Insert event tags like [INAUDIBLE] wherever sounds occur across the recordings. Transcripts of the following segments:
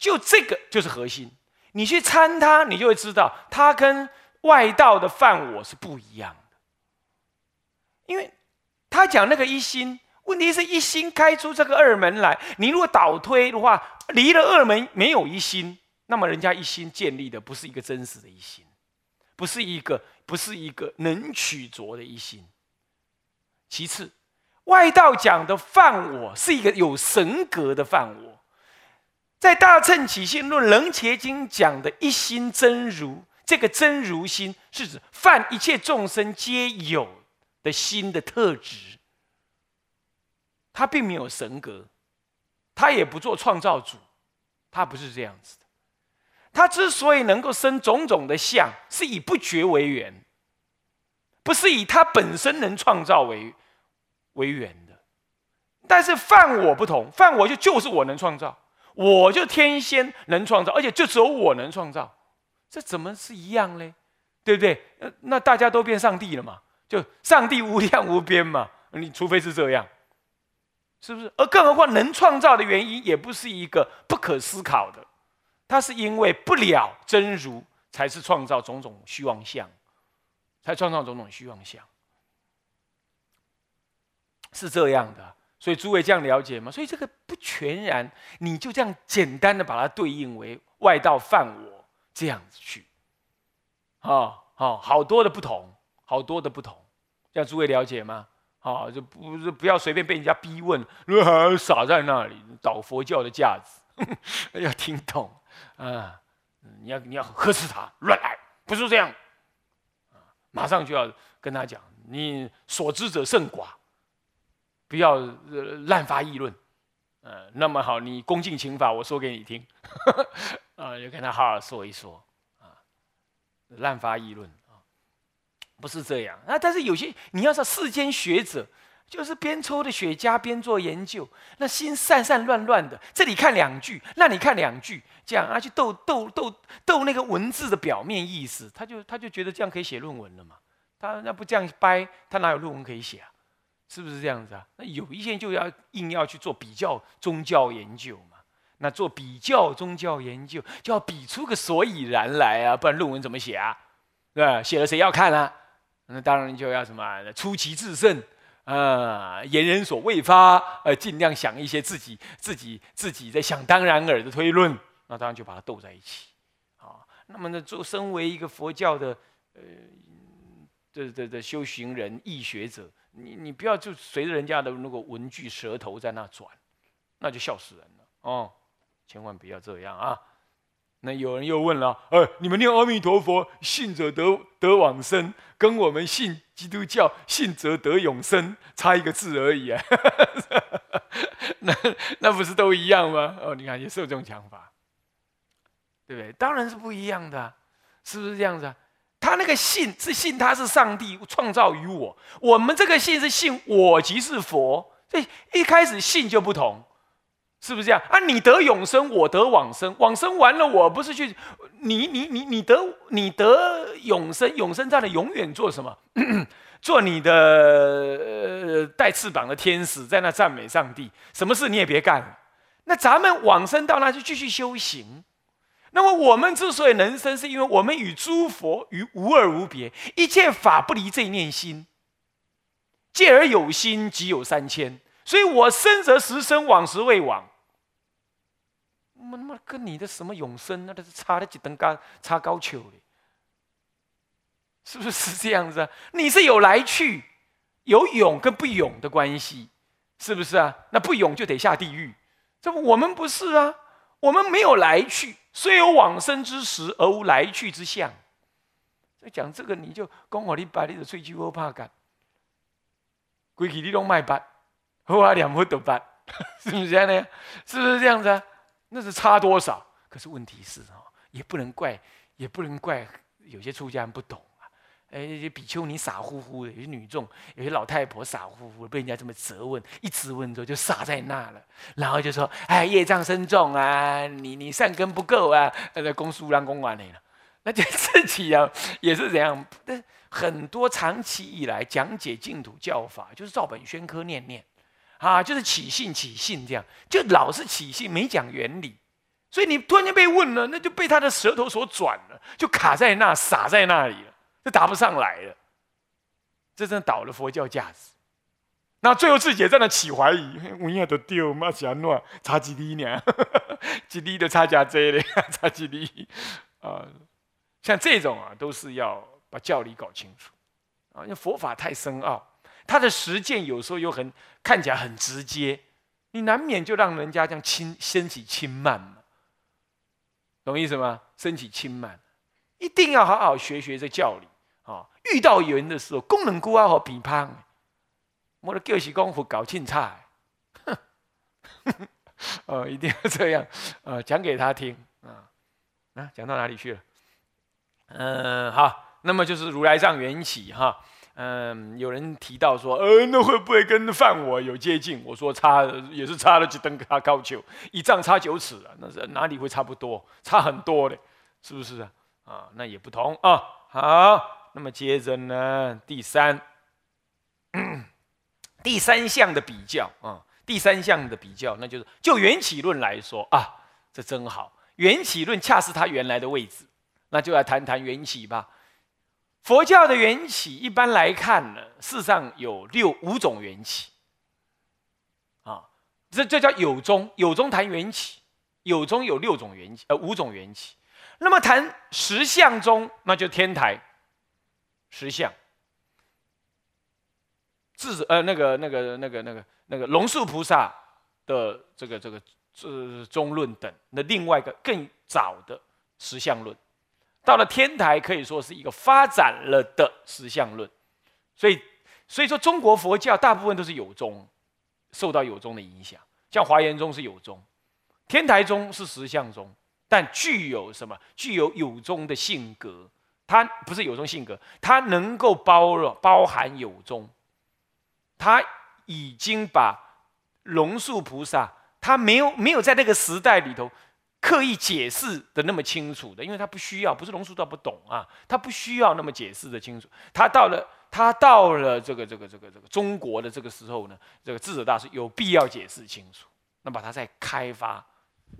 就这个就是核心。你去参它，你就会知道它跟外道的犯我是不一样的。因为他讲那个一心，问题是一心开出这个二门来。你如果倒推的话，离了二门没有一心，那么人家一心建立的不是一个真实的一心，不是一个不是一个能取着的一心。其次，外道讲的犯我是一个有神格的犯我。在《大乘起信论·楞伽经》讲的一心真如，这个真如心是指犯一切众生皆有的心的特质。他并没有神格，他也不做创造主，他不是这样子的。他之所以能够生种种的相，是以不觉为缘，不是以他本身能创造为为缘的。但是犯我不同，犯我就就是我能创造。我就天仙能创造，而且就只有我能创造，这怎么是一样嘞？对不对？呃，那大家都变上帝了嘛？就上帝无量无边嘛？你除非是这样，是不是？而更何况能创造的原因也不是一个不可思考的，它是因为不了真如，才是创造种种虚妄相，才创造种种虚妄相，是这样的。所以诸位这样了解吗？所以这个不全然，你就这样简单的把它对应为外道犯我这样子去，啊，好，好多的不同，好多的不同，这样诸位了解吗？好，就不是不要随便被人家逼问，如何傻在那里倒佛教的架子，[LAUGHS] 要听懂啊，你要你要呵斥他乱来，不是这样，马上就要跟他讲，你所知者甚寡。不要滥发议论，呃，那么好，你恭敬请法，我说给你听，啊，[LAUGHS] 就跟他好好说一说，啊，滥发议论啊，不是这样啊。但是有些你要说世间学者，就是边抽的雪茄边做研究，那心散散乱乱的，这里看两句，那你看两句，这样啊，去斗斗斗斗那个文字的表面意思，他就他就觉得这样可以写论文了嘛？他那不这样掰，他哪有论文可以写啊？是不是这样子啊？那有一些就要硬要去做比较宗教研究嘛？那做比较宗教研究就要比出个所以然来啊，不然论文怎么写啊？对吧？写了谁要看啊？那当然就要什么出奇制胜啊，言人所未发，呃，尽量想一些自己自己自己在想当然耳的推论，那当然就把它斗在一起啊。那么呢，做身为一个佛教的呃的的的修行人、易学者。你你不要就随着人家的那个文具舌头在那转，那就笑死人了哦！千万不要这样啊！那有人又问了：哎，你们念阿弥陀佛，信者得得往生，跟我们信基督教，信则得永生，差一个字而已啊！[LAUGHS] 那那不是都一样吗？哦，你看也是有这种讲法，对不对？当然是不一样的，是不是这样子啊？他那个信是信他是上帝创造于我，我们这个信是信我即是佛，所以一开始信就不同，是不是这样啊？你得永生，我得往生，往生完了，我不是去你你你你得你得永生，永生在那永远做什么？[COUGHS] 做你的呃带翅膀的天使，在那赞美上帝，什么事你也别干。那咱们往生到那就继续修行。那么我们之所以能生，是因为我们与诸佛与无二无别，一切法不离这一念心。借而有心，即有三千。所以我生则时生，往时未往。我他妈跟你的什么永生，那都是差了几等高，差高丘的，是不是是这样子啊？你是有来去，有永跟不永的关系，是不是啊？那不永就得下地狱，这不我们不是啊？我们没有来去。虽有往生之时，而无来去之相。在讲这个，你就讲我你把你的吹气我怕干，归去你拢卖办，好啊两不都办，[LAUGHS] 是不是这样呢？是不是这样子啊？那是差多少？可是问题是哦，也不能怪，也不能怪有些出家人不懂。哎，比丘尼傻乎乎的，有些女众，有些老太婆傻乎乎的，被人家这么责问，一直问之后就傻在那了，然后就说：“哎，业障深重啊，你你善根不够啊，那公输让公完你了。[LAUGHS] ”那就自己啊，也是这样。但很多长期以来讲解净土教法，就是照本宣科念念，啊，就是起信起信这样，就老是起信，没讲原理，所以你突然间被问了，那就被他的舌头所转了，就卡在那，傻在那里了，就答不上来了。这真倒了佛教价值。那最后自己也在那起怀疑，我应该都丢，妈是安怎差几厘呢？[LAUGHS] 几厘的差价这嘞，[LAUGHS] 差几厘啊？像这种啊，都是要把教理搞清楚啊。因为佛法太深奥，它的实践有时候又很看起来很直接，你难免就让人家这样轻升起轻慢嘛。懂意思吗？升起轻慢，一定要好好学学这教理啊。遇到人的时候，功能孤傲和批判。我的教习功夫搞清差，哼，[LAUGHS] 哦，一定要这样，呃，讲给他听啊，啊，讲到哪里去了？嗯，好，那么就是如来藏缘起哈，嗯，有人提到说，呃，那会不会跟犯我有接近？我说差也是差了几登高高九，一丈差九尺啊，那是哪里会差不多？差很多的，是不是啊？啊，那也不同啊。好，那么接着呢，第三。[CLEARS THROAT] 第三项的比较啊，第三项的比较，那就是就缘起论来说啊，这真好，缘起论恰是它原来的位置，那就来谈谈缘起吧。佛教的缘起一般来看呢，世上有六五种缘起啊，这这叫有宗，有宗谈缘起，有宗有六种缘起，呃，五种缘起。那么谈十相中，那就天台十相。自呃那个那个那个那个那个龙树菩萨的这个这个呃中论等，那另外一个更早的实相论，到了天台可以说是一个发展了的实相论，所以所以说中国佛教大部分都是有宗，受到有宗的影响，像华严宗是有宗，天台宗是实相宗，但具有什么？具有有宗的性格，他不是有中性格，他能够包容包含有中。他已经把龙树菩萨，他没有没有在那个时代里头刻意解释的那么清楚的，因为他不需要，不是龙树道不懂啊，他不需要那么解释的清楚。他到了他到了这个这个这个这个中国的这个时候呢，这个智者大师有必要解释清楚，那把它再开发，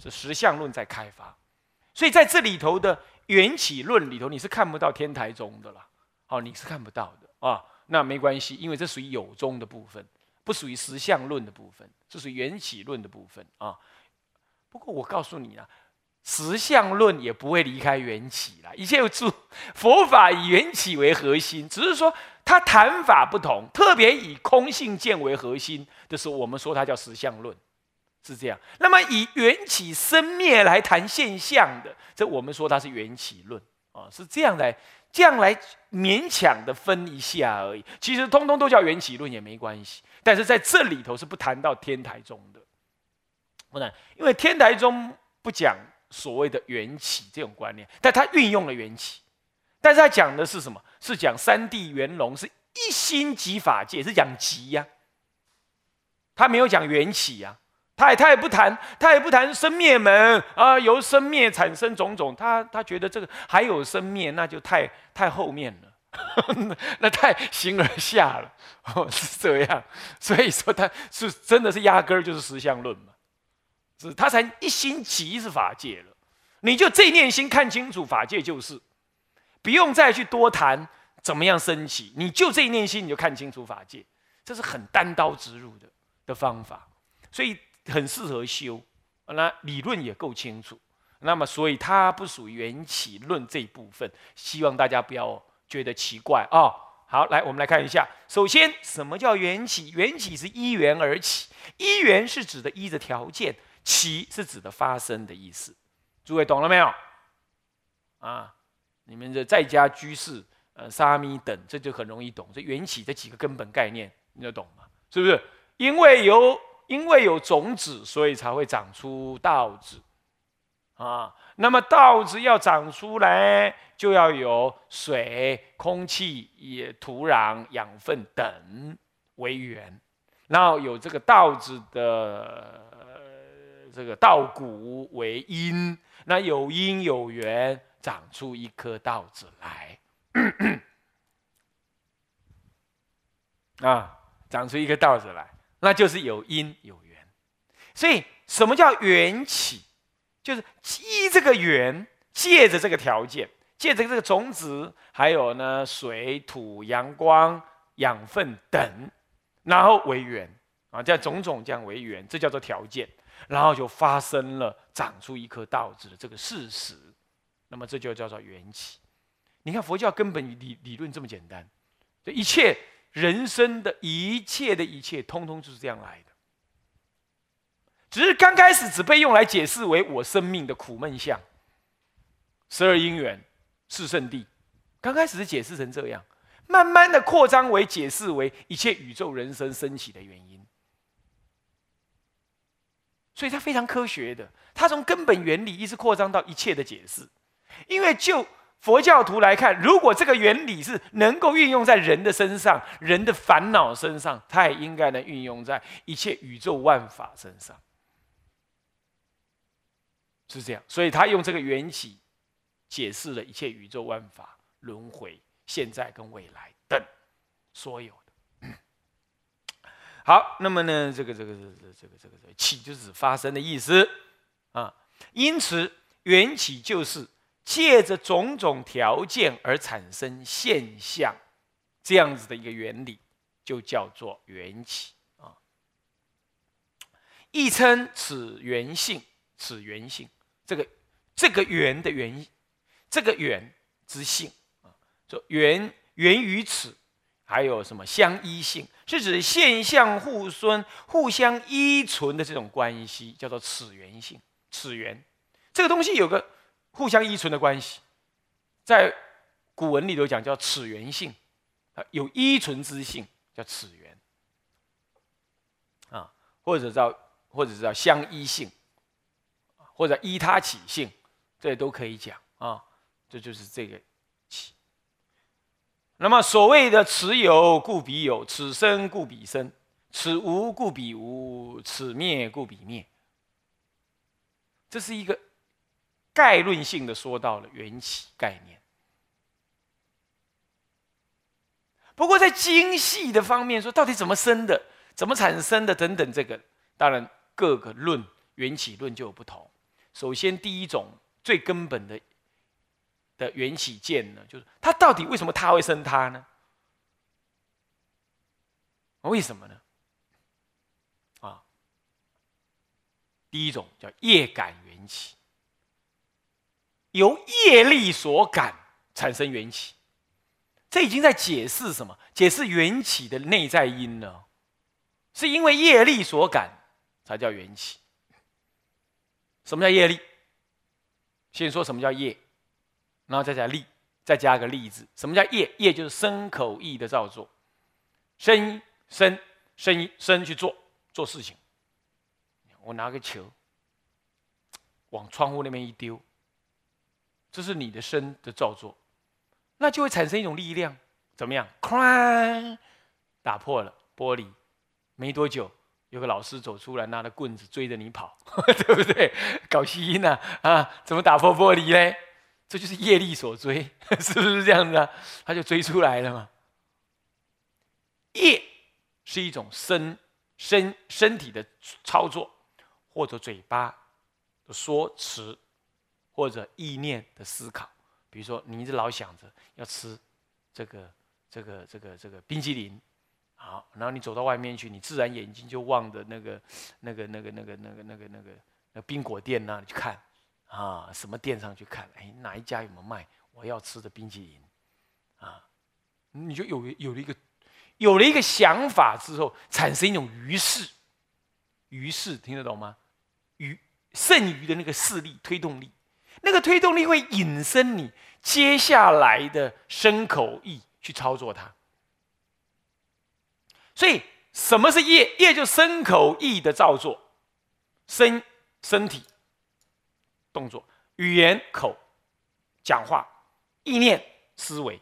是实相论在开发，所以在这里头的缘起论里头，你是看不到天台宗的了，哦，你是看不到的啊。那没关系，因为这属于有宗的部分，不属于实相论的部分，这属于缘起论的部分啊。不过我告诉你啊，实相论也不会离开缘起啦。一切诸佛法以缘起为核心，只是说它谈法不同，特别以空性见为核心的时候，我们说它叫实相论，是这样。那么以缘起生灭来谈现象的，这我们说它是缘起论啊，是这样来。这样来勉强的分一下而已，其实通通都叫缘起论也没关系。但是在这里头是不谈到天台宗的，不然，因为天台宗不讲所谓的缘起这种观念，但他运用了缘起，但是他讲的是什么？是讲三地圆融，是一心即法界，是讲即呀，他没有讲缘起呀。他也他也不谈，他也不谈生灭门啊，由生灭产生种种。他他觉得这个还有生灭，那就太太后面了，[LAUGHS] 那太形而下了，哦，是这样。所以说他是真的是压根儿就是实相论嘛，是他才一心即是法界了。你就这念心看清楚，法界就是，不用再去多谈怎么样升起，你就这一念心你就看清楚法界，这是很单刀直入的的方法，所以。很适合修，那理论也够清楚，那么所以它不属于缘起论这一部分，希望大家不要觉得奇怪啊。好，来我们来看一下，首先什么叫缘起？缘起是依缘而起，依缘是指的依着条件，起是指的发生的意思。诸位懂了没有？啊，你们的在家居士、呃沙弥等，这就很容易懂。这缘起这几个根本概念，你就懂吗？是不是？因为有。因为有种子，所以才会长出稻子啊。那么稻子要长出来，就要有水、空气、也土壤、养分等为源，然后有这个稻子的这个稻谷为因，那有因有缘，长出一颗稻子来 [COUGHS] 啊，长出一颗稻子来。那就是有因有缘，所以什么叫缘起？就是依这个缘，借着这个条件，借着这个种子，还有呢水土、阳光、养分等，然后为缘啊，这样种种这样为缘，这叫做条件，然后就发生了长出一颗稻子的这个事实，那么这就叫做缘起。你看佛教根本理理论这么简单，这一切人生的一切的一切，通通就是这样来的。只是刚开始只被用来解释为我生命的苦闷相，十二因缘，四圣地，刚开始是解释成这样，慢慢的扩张为解释为一切宇宙人生升起的原因。所以它非常科学的，它从根本原理一直扩张到一切的解释。因为就佛教徒来看，如果这个原理是能够运用在人的身上，人的烦恼身上，它也应该能运用在一切宇宙万法身上。是这样，所以他用这个缘起解释了一切宇宙万法轮回、现在跟未来等所有的。好，那么呢，这个这个这个这个这个起就是发生的意思啊。因此，缘起就是借着种种条件而产生现象，这样子的一个原理，就叫做缘起啊。亦称此缘性，此缘性。这个这个缘的缘，这个缘之性啊，说缘缘于此，还有什么相依性，是指现象互孙、互相依存的这种关系，叫做此缘性。此缘这个东西有个互相依存的关系，在古文里头讲叫此缘性啊，有依存之性叫此缘啊，或者叫或者叫相依性。或者依他起性，这都可以讲啊，这就是这个起。那么所谓的此有故彼有，此生故彼生，此无故彼无，此灭故彼灭，这是一个概论性的说到了缘起概念。不过在精细的方面说，到底怎么生的，怎么产生的等等，这个当然各个论缘起论就有不同。首先，第一种最根本的的缘起见呢，就是它到底为什么它会生它呢？为什么呢？啊，第一种叫业感缘起，由业力所感产生缘起，这已经在解释什么？解释缘起的内在因了，是因为业力所感才叫缘起。什么叫业力？先说什么叫业，然后再加力，再加个力字。什么叫业？业就是身口意的造作，身身身身去做做事情。我拿个球往窗户那边一丢，这是你的身的造作，那就会产生一种力量，怎么样？哐，打破了玻璃，没多久。有个老师走出来，拿着棍子追着你跑，[LAUGHS] 对不对？搞吸音呢？啊，怎么打破玻璃嘞？这就是业力所追，[LAUGHS] 是不是这样子啊？他就追出来了嘛。业是一种身身身体的操作，或者嘴巴的说辞，或者意念的思考。比如说，你一直老想着要吃这个这个这个这个冰激凌。好，然后你走到外面去，你自然眼睛就望着那个、那个、那个、那个、那个、那个、那个那冰果店那里去看，啊，什么店上去看？哎，哪一家有没有卖我要吃的冰淇淋？啊，你就有有了一个有了一个想法之后，产生一种于是，于是听得懂吗？于剩余的那个势力推动力，那个推动力会引申你接下来的身口意去操作它。所以，什么是业？业就身口意的造作，身身体动作、语言口讲话、意念思维。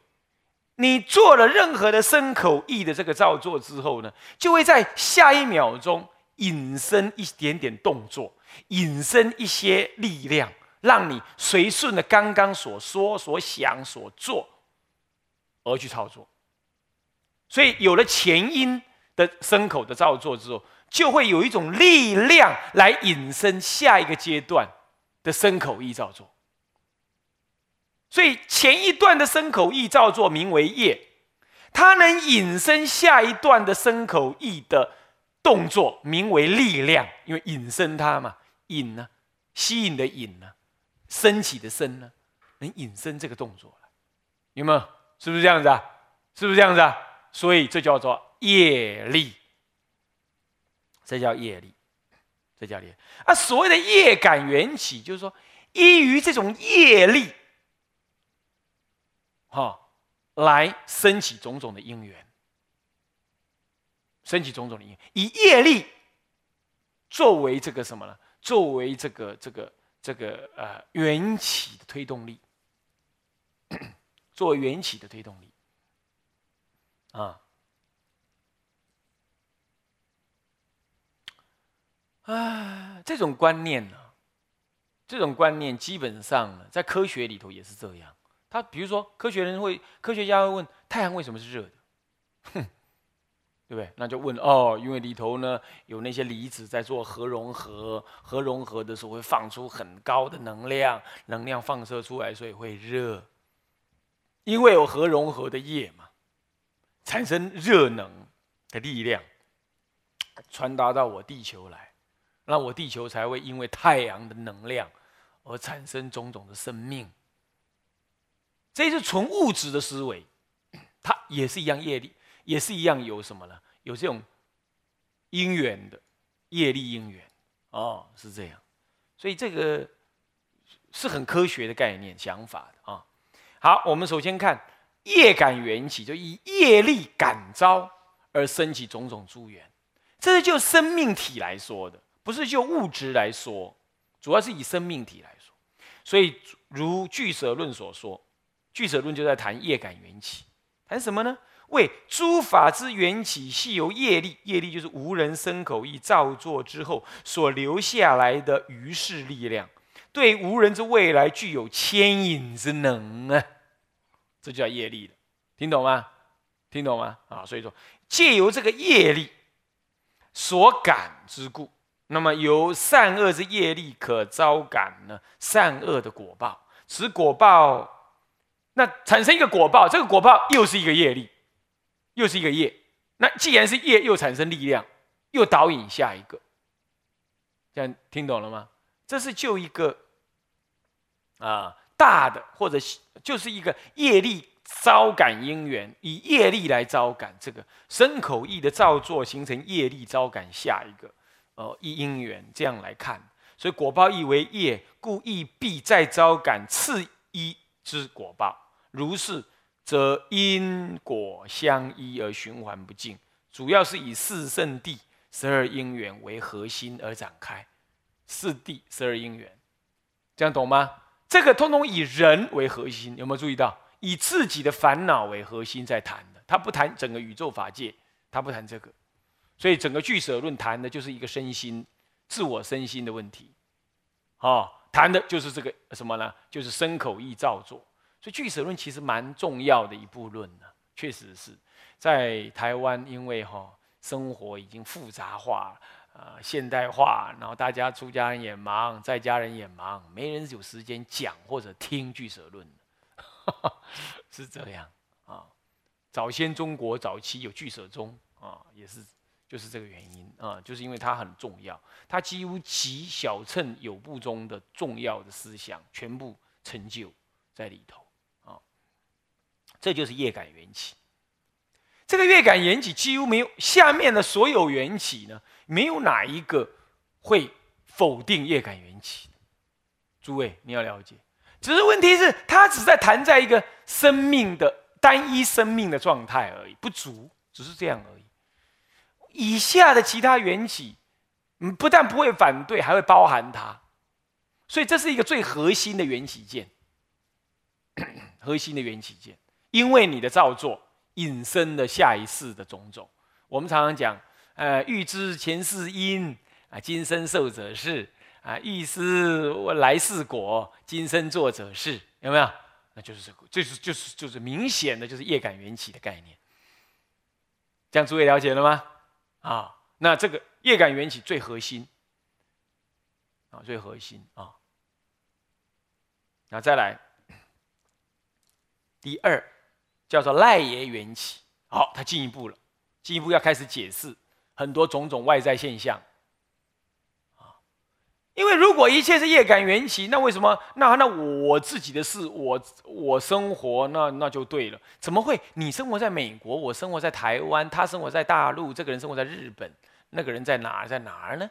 你做了任何的身口意的这个造作之后呢，就会在下一秒钟引申一点点动作，引申一些力量，让你随顺着刚刚所说、所想、所做而去操作。所以，有了前因。的牲口的造作之后，就会有一种力量来引申下一个阶段的身口意造作。所以前一段的身口意造作名为业，它能引申下一段的身口意的动作名为力量，因为引申它嘛，引呢，吸引的引呢，升起的升呢，能引申这个动作了，有没有？是不是这样子啊？是不是这样子啊？所以这叫做业力，这叫业力，这叫业。啊，所谓的业感缘起，就是说依于这种业力。哈，来升起种种的因缘，升起种种的因，以业力作为这个什么呢？作为这个这个这个呃缘起的推动力，[COUGHS] 做缘起的推动力。啊。啊，这种观念呢，这种观念基本上呢，在科学里头也是这样。他比如说，科学人会科学家会问太阳为什么是热的，哼，对不对？那就问哦，因为里头呢有那些离子在做核融合，核融合的时候会放出很高的能量，能量放射出来，所以会热。因为有核融合的液嘛，产生热能的力量，传达到我地球来，那我地球才会因为太阳的能量而产生种种的生命。这是纯物质的思维，它也是一样业力，也是一样有什么呢？有这种因缘的业力因缘哦，是这样。所以这个是很科学的概念想法的啊。好，我们首先看业感缘起，就以业力感召而生起种种诸缘，这是就生命体来说的，不是就物质来说，主要是以生命体来说。所以如俱舍论所说。俱舍论就在谈业感缘起，谈什么呢？为诸法之缘起，系由业力，业力就是无人生口意造作之后所留下来的余势力量，对无人之未来具有牵引之能啊，这叫业力了，听懂吗？听懂吗？啊，所以说借由这个业力所感之故，那么由善恶之业力可招感呢善恶的果报，此果报。那产生一个果报，这个果报又是一个业力，又是一个业。那既然是业，又产生力量，又导引下一个。这样听懂了吗？这是就一个啊大的，或者就是一个业力招感因缘，以业力来招感这个身口意的造作，形成业力招感下一个哦一因缘。这样来看，所以果报亦为业，故亦必再招感次一之果报。如是，则因果相依而循环不尽，主要是以四圣地十二因缘为核心而展开。四地十二因缘，这样懂吗？这个通通以人为核心，有没有注意到？以自己的烦恼为核心在谈的，他不谈整个宇宙法界，他不谈这个。所以整个俱舍论谈的就是一个身心、自我身心的问题。哦，谈的就是这个什么呢？就是身口意造作。所以俱舍论其实蛮重要的一部论呢，确实是在台湾，因为哈生活已经复杂化，呃现代化，然后大家出家人也忙，在家人也忙，没人有时间讲或者听俱舍论，[LAUGHS] 是这样啊。早先中国早期有俱舍宗啊，也是就是这个原因啊，就是因为它很重要，它几乎集小乘有部中的重要的思想全部成就在里头。这就是业感缘起，这个业感缘起几乎没有下面的所有缘起呢，没有哪一个会否定业感缘起。诸位你要了解，只是问题是它只在谈在一个生命的单一生命的状态而已，不足，只是这样而已。以下的其他缘起，嗯，不但不会反对，还会包含它，所以这是一个最核心的缘起见，[COUGHS] 核心的缘起见。因为你的造作引申了下一世的种种，我们常常讲，呃，欲知前世因啊，今生受者是啊，欲知来世果，今生做者是，有没有？那就是这个，就是就是就是明显的就是业感缘起的概念。这样诸位了解了吗？啊，那这个业感缘起最核心啊，最核心啊，那再来，第二叫做赖耶缘起。好，他进一步了，进一步要开始解释很多种种外在现象。啊因为如果一切是业感缘起，那为什么那那我自己的事，我我生活那那就对了？怎么会？你生活在美国，我生活在台湾，他生活在大陆，这个人生活在日本，那个人在哪儿在哪儿呢？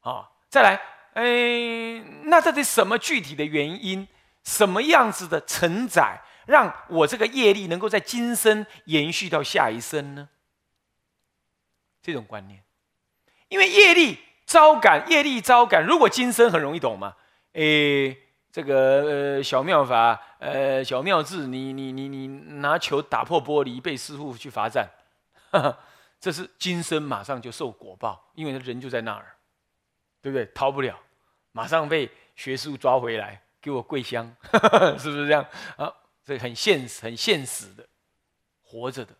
啊，再来，哎，那这是什么具体的原因？什么样子的承载，让我这个业力能够在今生延续到下一生呢？这种观念，因为业力。招感业力招感，如果今生很容易懂嘛？诶，这个呃小妙法，呃小妙智，你你你你拿球打破玻璃，被师傅去罚站，[LAUGHS] 这是今生马上就受果报，因为人就在那儿，对不对？逃不了，马上被学术抓回来，给我跪香，[LAUGHS] 是不是这样啊？这很现实，很现实的，活着的。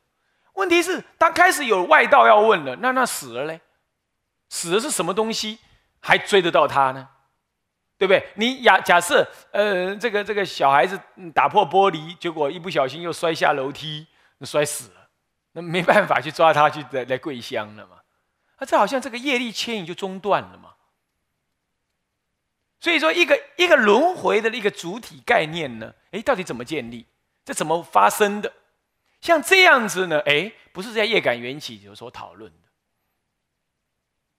问题是，当开始有外道要问了，那那死了嘞？死的是什么东西，还追得到他呢？对不对？你假假设，呃，这个这个小孩子打破玻璃，结果一不小心又摔下楼梯，摔死了，那没办法去抓他去来来跪香了嘛？啊，这好像这个业力牵引就中断了嘛。所以说，一个一个轮回的一个主体概念呢，哎，到底怎么建立？这怎么发生的？像这样子呢，哎，不是在业感缘起有所讨论的。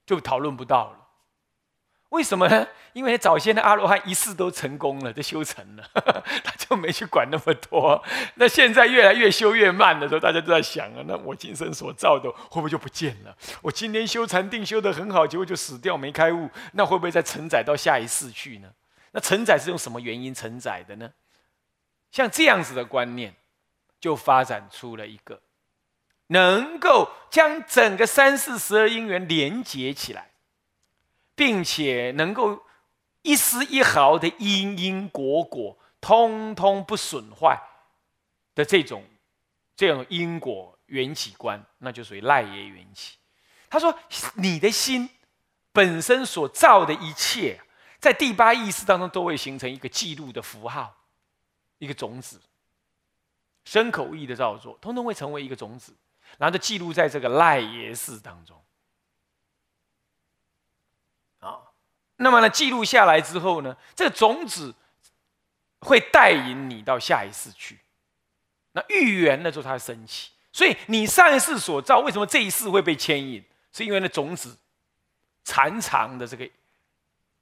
就讨论不到了，为什么呢？[LAUGHS] 因为早先的阿罗汉一世都成功了，都修成了，[LAUGHS] 他就没去管那么多。那现在越来越修越慢的时候，大家都在想啊，那我今生所造的会不会就不见了？我今天修禅定修得很好，结果就死掉没开悟，那会不会再承载到下一世去呢？那承载是用什么原因承载的呢？像这样子的观念，就发展出了一个。能够将整个三世十二因缘连接起来，并且能够一丝一毫的因因果果通通不损坏的这种这种因果缘起观，那就属于赖耶缘起。他说：“你的心本身所造的一切，在第八意识当中都会形成一个记录的符号，一个种子，身口意的造作，通通会成为一个种子。”然后就记录在这个赖耶识当中，啊，那么呢，记录下来之后呢，这个种子会带引你到下一世去。那预言的时候，它升起。所以你上一世所造，为什么这一世会被牵引？是因为那种子残长的这个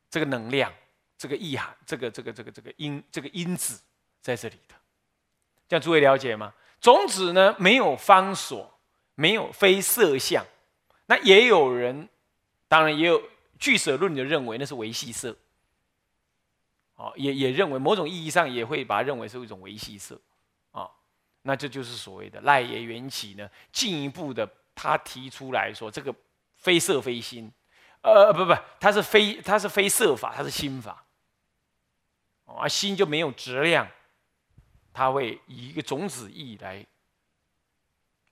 这个能量、这个意涵、这个这个这个这个因这个因子在这里的。这样诸位了解吗？种子呢，没有方所。没有非色相，那也有人，当然也有据舍论的认为那是维系色，哦，也也认为某种意义上也会把它认为是一种维系色，啊，那这就是所谓的赖耶缘起呢。进一步的，他提出来说，这个非色非心，呃，不不，它是非它是非色法，它是心法，啊，心就没有质量，它会以一个种子意来。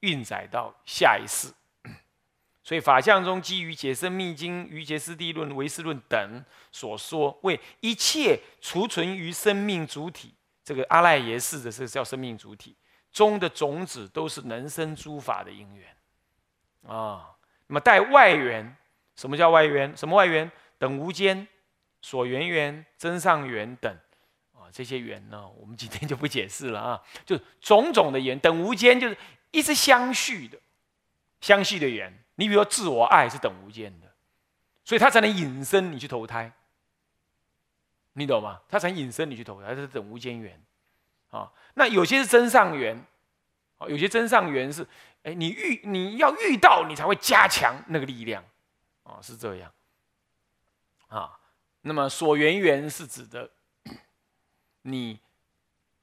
运载到下一世，所以法相中基于解生密经、于结师地论、唯识论等所说，为一切储存于生命主体，这个阿赖耶识的这个叫生命主体中的种子，都是能生诸法的因缘啊。那么带外缘，什么叫外缘？什么外缘？等无间、所缘缘、真上缘等啊，这些缘呢，我们今天就不解释了啊。[LAUGHS] 就种种的缘，等无间就是。一直相续的，相续的缘。你比如说，自我爱是等无间的，所以他才能隐身你去投胎。你懂吗？他才能隐身你去投胎，他是等无间缘。啊，那有些是真上缘，啊，有些真上缘是，哎，你遇你要遇到，你才会加强那个力量，啊，是这样。啊，那么所缘缘是指的，你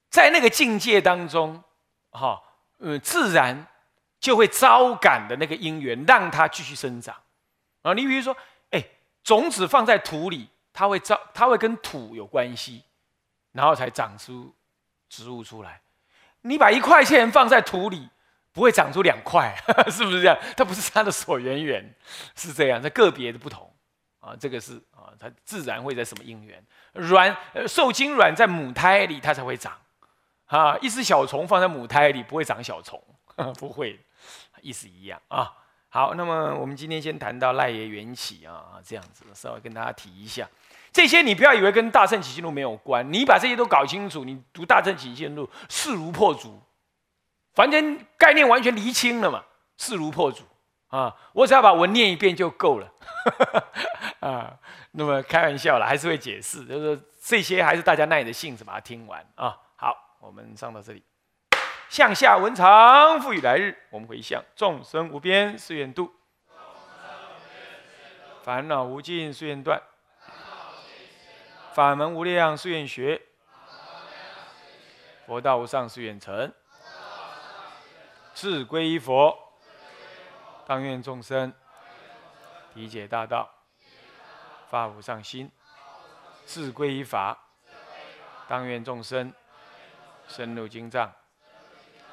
在那个境界当中，哈。嗯，自然就会招感的那个因缘，让它继续生长。啊，你比如说，哎，种子放在土里，它会招，它会跟土有关系，然后才长出植物出来。你把一块钱放在土里，不会长出两块，[LAUGHS] 是不是这样？它不是它的所缘缘，是这样，它个别的不同。啊，这个是啊，它自然会在什么因缘软呃受精卵在母胎里它才会长，啊，一只小虫放在母胎里不会长小虫，[LAUGHS] 不会，意思一样啊。好，那么我们今天先谈到赖爷缘起啊，这样子稍微跟大家提一下，这些你不要以为跟大圣起信录没有关，你把这些都搞清楚，你读大圣起信录势如破竹，反正概念完全厘清了嘛，势如破竹啊，我只要把文念一遍就够了 [LAUGHS] 啊。那么开玩笑了，还是会解释，就是这些还是大家耐着性子把它听完啊。好，我们上到这里。向下文长，复与来日。我们回向众生无边誓愿度，烦恼无尽誓愿断，法门无量誓愿学，佛道无上誓愿成。志归依佛，当愿众生理解大道，发无上心；志归依法，当愿众生深入经藏。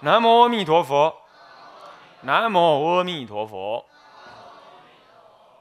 南无阿弥陀佛，南无阿弥陀佛。